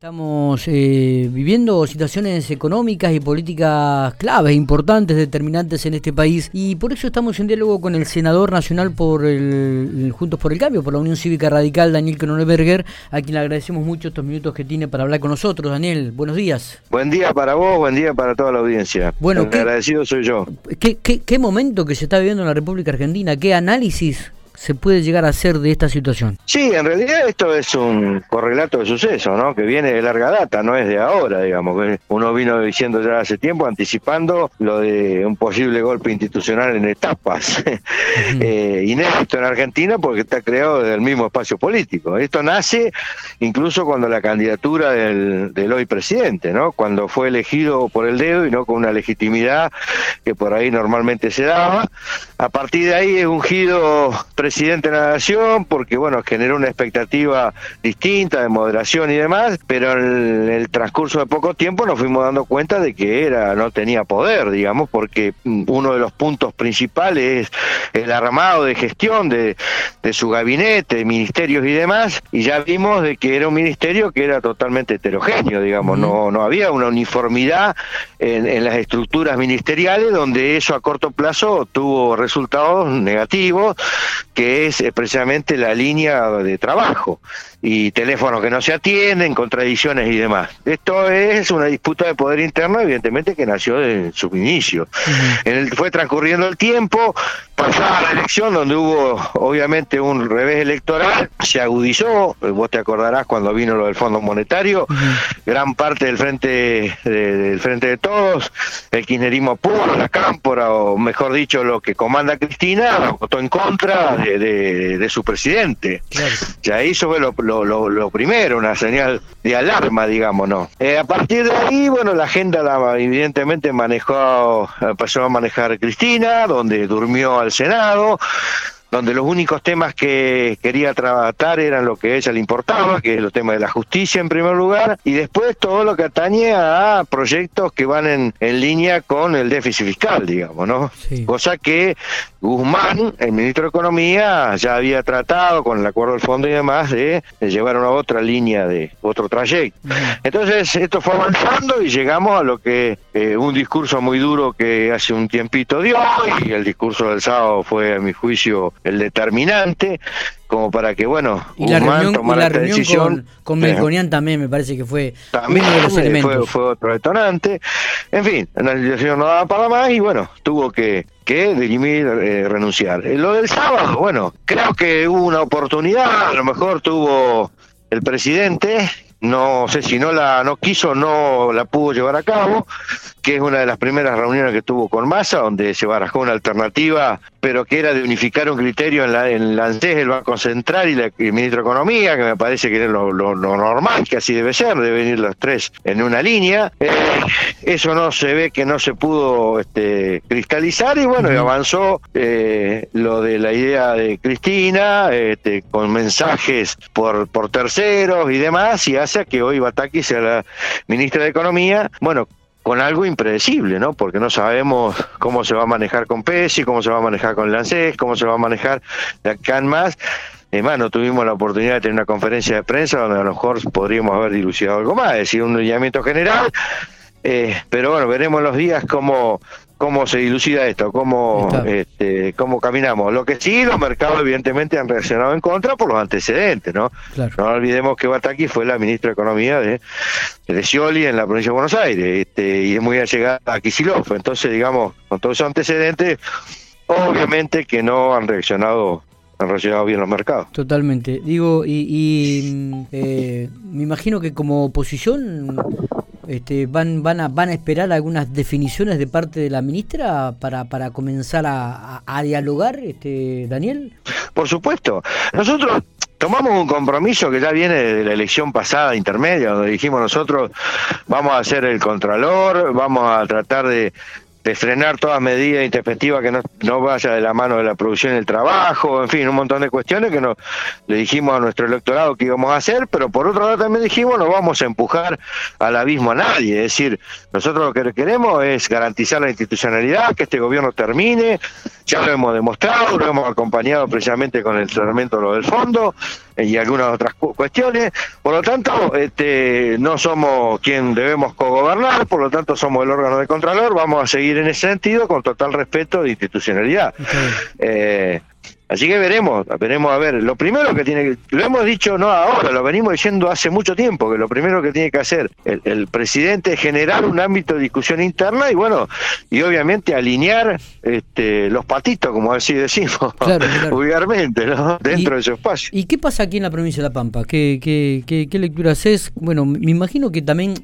Estamos eh, viviendo situaciones económicas y políticas claves, importantes, determinantes en este país y por eso estamos en diálogo con el senador nacional por el, Juntos por el Cambio, por la Unión Cívica Radical, Daniel Kronenberger, a quien le agradecemos mucho estos minutos que tiene para hablar con nosotros. Daniel, buenos días. Buen día para vos, buen día para toda la audiencia. Bueno, el agradecido soy yo. ¿qué, qué, ¿Qué momento que se está viviendo en la República Argentina? ¿Qué análisis se puede llegar a hacer de esta situación? Sí, en realidad esto es un correlato de suceso, ¿no? Que viene de larga data, no es de ahora, digamos. Uno vino diciendo ya hace tiempo, anticipando lo de un posible golpe institucional en etapas. eh, inédito en Argentina porque está creado desde el mismo espacio político. Esto nace incluso cuando la candidatura del, del hoy presidente, ¿no? Cuando fue elegido por el dedo y no con una legitimidad que por ahí normalmente se daba. A partir de ahí es ungido presidente de la Nación porque, bueno, generó una expectativa distinta de moderación y demás, pero en el, transcurso de poco tiempo nos fuimos dando cuenta de que era no tenía poder, digamos, porque uno de los puntos principales es el armado de gestión de, de su gabinete, ministerios y demás, y ya vimos de que era un ministerio que era totalmente heterogéneo, digamos, no, no había una uniformidad en, en las estructuras ministeriales donde eso a corto plazo tuvo resultados negativos que es eh, precisamente la línea de trabajo y teléfonos que no se atienden, contradicciones y demás. Esto es una disputa de poder interno, evidentemente, que nació de su inicio. en el, fue transcurriendo el tiempo, pasada la elección, donde hubo obviamente un revés electoral, se agudizó, vos te acordarás cuando vino lo del Fondo Monetario, gran parte del frente del frente de todos, el kirchnerismo puro, la cámpora, o mejor dicho, lo que comanda Cristina, votó en contra de, su presidente. Ya hizo lo, lo, primero, una señal de alarma, digamos, ¿no? Eh, a partir de ahí, bueno, la agenda la, evidentemente manejó, empezó a manejar Cristina, donde durmió al Senado, donde los únicos temas que quería tratar eran lo que a ella le importaba, que es los temas de la justicia en primer lugar, y después todo lo que atañe a proyectos que van en, en línea con el déficit fiscal, digamos, ¿no? Cosa que Guzmán, el ministro de Economía, ya había tratado con el acuerdo del fondo y demás de, llevar una otra línea de otro trayecto. Entonces, esto fue avanzando y llegamos a lo que eh, un discurso muy duro que hace un tiempito dio, y el discurso del sábado fue, a mi juicio, el determinante, como para que, bueno, y la reunión, tomara la decisión. Con, con también me parece que fue también uno de los elementos. Fue, otro detonante. En fin, la situación no daba para más y, bueno, tuvo que, que dirimir, eh, renunciar. Eh, lo del sábado, bueno, creo que hubo una oportunidad, a lo mejor tuvo el presidente no sé si no la no quiso no la pudo llevar a cabo que es una de las primeras reuniones que tuvo con Massa donde se barajó una alternativa pero que era de unificar un criterio en la en la ANSES, el Banco Central y, la, el Ministro de Economía que me parece que era lo, normal que así debe ser deben ir los tres en una línea. Eh, eso no se ve que no se pudo este, cristalizar y bueno y avanzó eh, lo de la idea de Cristina este, con mensajes por por terceros y demás y hace que hoy Bataki sea la ministra de Economía, bueno, con algo impredecible, ¿no? Porque no sabemos cómo se va a manejar con PESI, cómo se va a manejar con el cómo se va a manejar de acá en más. Además, no tuvimos la oportunidad de tener una conferencia de prensa donde a lo mejor podríamos haber dilucidado algo más, es decir, un lineamiento general. Eh, pero bueno, veremos los días cómo, cómo se dilucida esto, cómo, este, cómo caminamos. Lo que sí, los mercados evidentemente han reaccionado en contra por los antecedentes, ¿no? No olvidemos que Bataki fue la ministra de Economía de, de Scioli en la provincia de Buenos Aires este, y es muy allegada a Kisilov. Entonces, digamos, con todos esos antecedentes, obviamente que no han reaccionado han reaccionado bien los mercados. Totalmente. Digo, y, eh, me imagino que como oposición este, van, van, a, van a esperar algunas definiciones de parte de la ministra para, para comenzar a, dialogar, este, Daniel. Por supuesto. Nosotros tomamos un compromiso que ya viene de la elección pasada intermedia, donde dijimos nosotros vamos a hacer el contralor, vamos a tratar de, de frenar toda medida intempestiva que no, no, vaya de la mano de la producción y el trabajo, en fin, un montón de cuestiones que no, le dijimos a nuestro electorado que íbamos a hacer, pero por otro lado también dijimos no vamos a empujar al abismo a nadie, es decir, nosotros lo que queremos es garantizar la institucionalidad, que este gobierno termine, ya lo hemos demostrado, lo hemos acompañado precisamente con el tratamiento de lo del fondo, y algunas otras cuestiones. Por lo tanto, este, no somos quien debemos cogobernar, por lo tanto somos el órgano de Contralor, vamos a seguir en ese sentido con total respeto de institucionalidad. Eh, Así que veremos, veremos a ver. Lo primero que tiene que, lo hemos dicho no ahora, lo venimos diciendo hace mucho tiempo, que lo primero que tiene que hacer el, presidente es generar un ámbito de discusión interna y bueno, y obviamente alinear este, los patitos, como así decimos, vulgarmente, ¿no? dentro de su espacio. ¿Y qué pasa aquí en la provincia de La Pampa? ¿Qué, qué, qué, qué lectura haces? Bueno, me imagino que también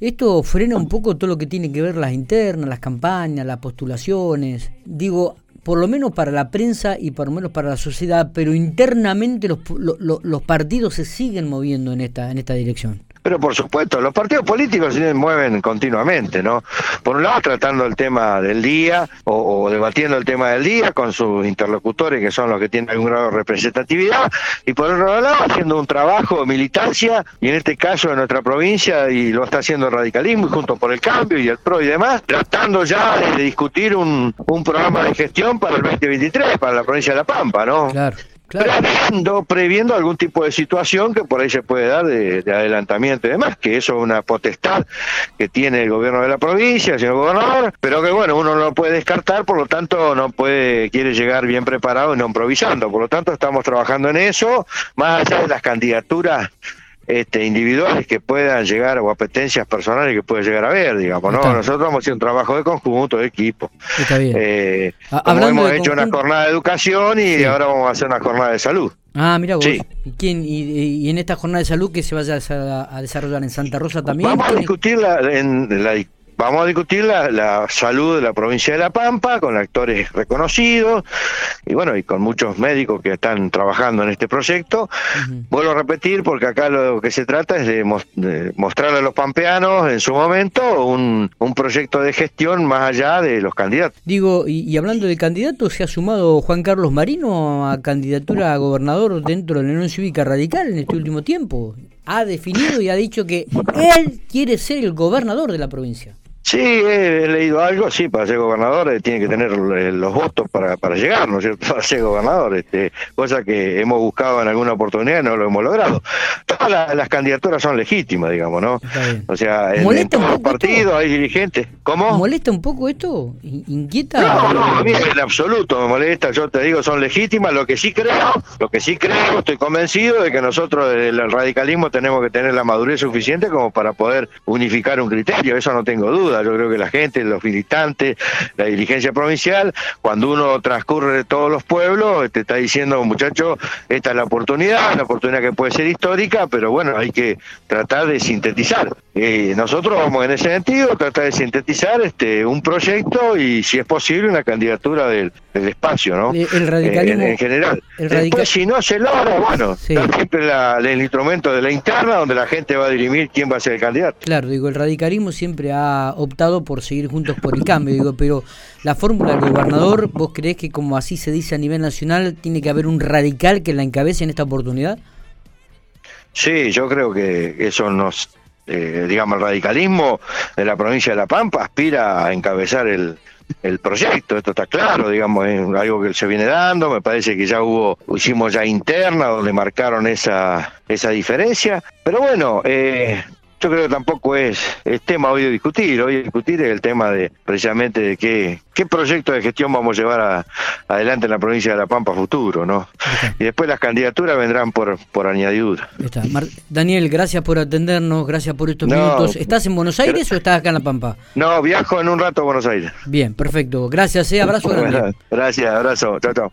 esto frena un poco todo lo que tiene que ver las internas, las campañas, las postulaciones. Digo, por lo menos para la prensa y por lo menos para la sociedad, pero internamente los, los, partidos se siguen moviendo en esta, en esta dirección. Pero por supuesto, los partidos políticos se mueven continuamente, ¿no? Por un lado tratando el tema del día o, debatiendo el tema del día con sus interlocutores que son los que tienen algún grado de representatividad y por otro lado haciendo un trabajo de militancia y en este caso en nuestra provincia y lo está haciendo el radicalismo y junto por el cambio y el PRO y demás, tratando ya de, discutir un, un programa de gestión para el 2023, para la provincia de La Pampa, ¿no? Claro. Previendo, previendo algún tipo de situación que por ahí se puede dar de, adelantamiento y demás, que eso es una potestad que tiene el gobierno de la provincia, el señor gobernador, pero que bueno, uno no lo puede descartar, por lo tanto no puede, quiere llegar bien preparado y no improvisando, por lo tanto estamos trabajando en eso, más allá de las candidaturas este, individuales que puedan llegar o apetencias personales que puedan llegar a ver, digamos, ¿no? Nosotros a hacer un trabajo de conjunto, de equipo. Está bien. Eh, hemos hecho una jornada de educación y ahora vamos a hacer una jornada de salud. Ah, mira vos. ¿Y, quién, y, en esta jornada de salud que se vaya a, desarrollar en Santa Rosa también? Vamos a discutirla en la Vamos a discutir la, salud de la provincia de La Pampa con actores reconocidos y bueno, y con muchos médicos que están trabajando en este proyecto. Vuelvo a repetir porque acá lo que se trata es de, mostrarle a los pampeanos en su momento un, proyecto de gestión más allá de los candidatos. Digo, y, hablando de candidatos, se ha sumado Juan Carlos Marino a candidatura a gobernador dentro de la Unión Cívica Radical en este último tiempo. Ha definido y ha dicho que él quiere ser el gobernador de la provincia. Sí, he leído algo, sí, para ser gobernador eh, tiene que tener eh, los votos para, para llegar, ¿no es cierto?, para ser gobernador, este, cosa que hemos buscado en alguna oportunidad y no lo hemos logrado. Todas las candidaturas son legítimas, digamos, ¿no? O sea, en, todos los partidos hay dirigentes. ¿Cómo? ¿Molesta un poco esto? ¿Inquieta? No, no, a mí en absoluto me molesta, yo te digo, son legítimas, lo que sí creo, lo que sí creo, estoy convencido de que nosotros el radicalismo tenemos que tener la madurez suficiente como para poder unificar un criterio, eso no tengo duda yo creo que la gente, los militantes, la dirigencia provincial, cuando uno transcurre todos los pueblos, te está diciendo, muchacho, esta es la oportunidad, una oportunidad que puede ser histórica, pero bueno, hay que tratar de sintetizar. Eh, nosotros vamos en ese sentido, tratar de sintetizar este un proyecto y, si es posible, una candidatura del, espacio, ¿no? El radicalismo. en, general. Después, si no se logra, bueno, siempre el instrumento de la interna donde la gente va a dirimir quién va a ser el candidato. Claro, digo, el radicalismo siempre ha optado por seguir juntos por el cambio, digo, pero la fórmula del gobernador, ¿vos creés que como así se dice a nivel nacional, tiene que haber un radical que la encabece en esta oportunidad? Sí, yo creo que eso nos, eh, digamos, el radicalismo de la provincia de La Pampa aspira a encabezar el, el proyecto, esto está claro, digamos, es algo que se viene dando, me parece que ya hubo, hicimos ya interna donde marcaron esa, esa diferencia, pero bueno, eh, yo creo que tampoco es, tema hoy de discutir, hoy discutir es el tema de precisamente de qué, qué proyecto de gestión vamos a llevar adelante en la provincia de La Pampa futuro, ¿no? Y después las candidaturas vendrán por, por añadidura. Daniel, gracias por atendernos, gracias por estos minutos. ¿Estás en Buenos Aires o estás acá en La Pampa? No, viajo en un rato a Buenos Aires. Bien, perfecto. Gracias, eh, abrazo grande. Gracias, abrazo. Chao, chao.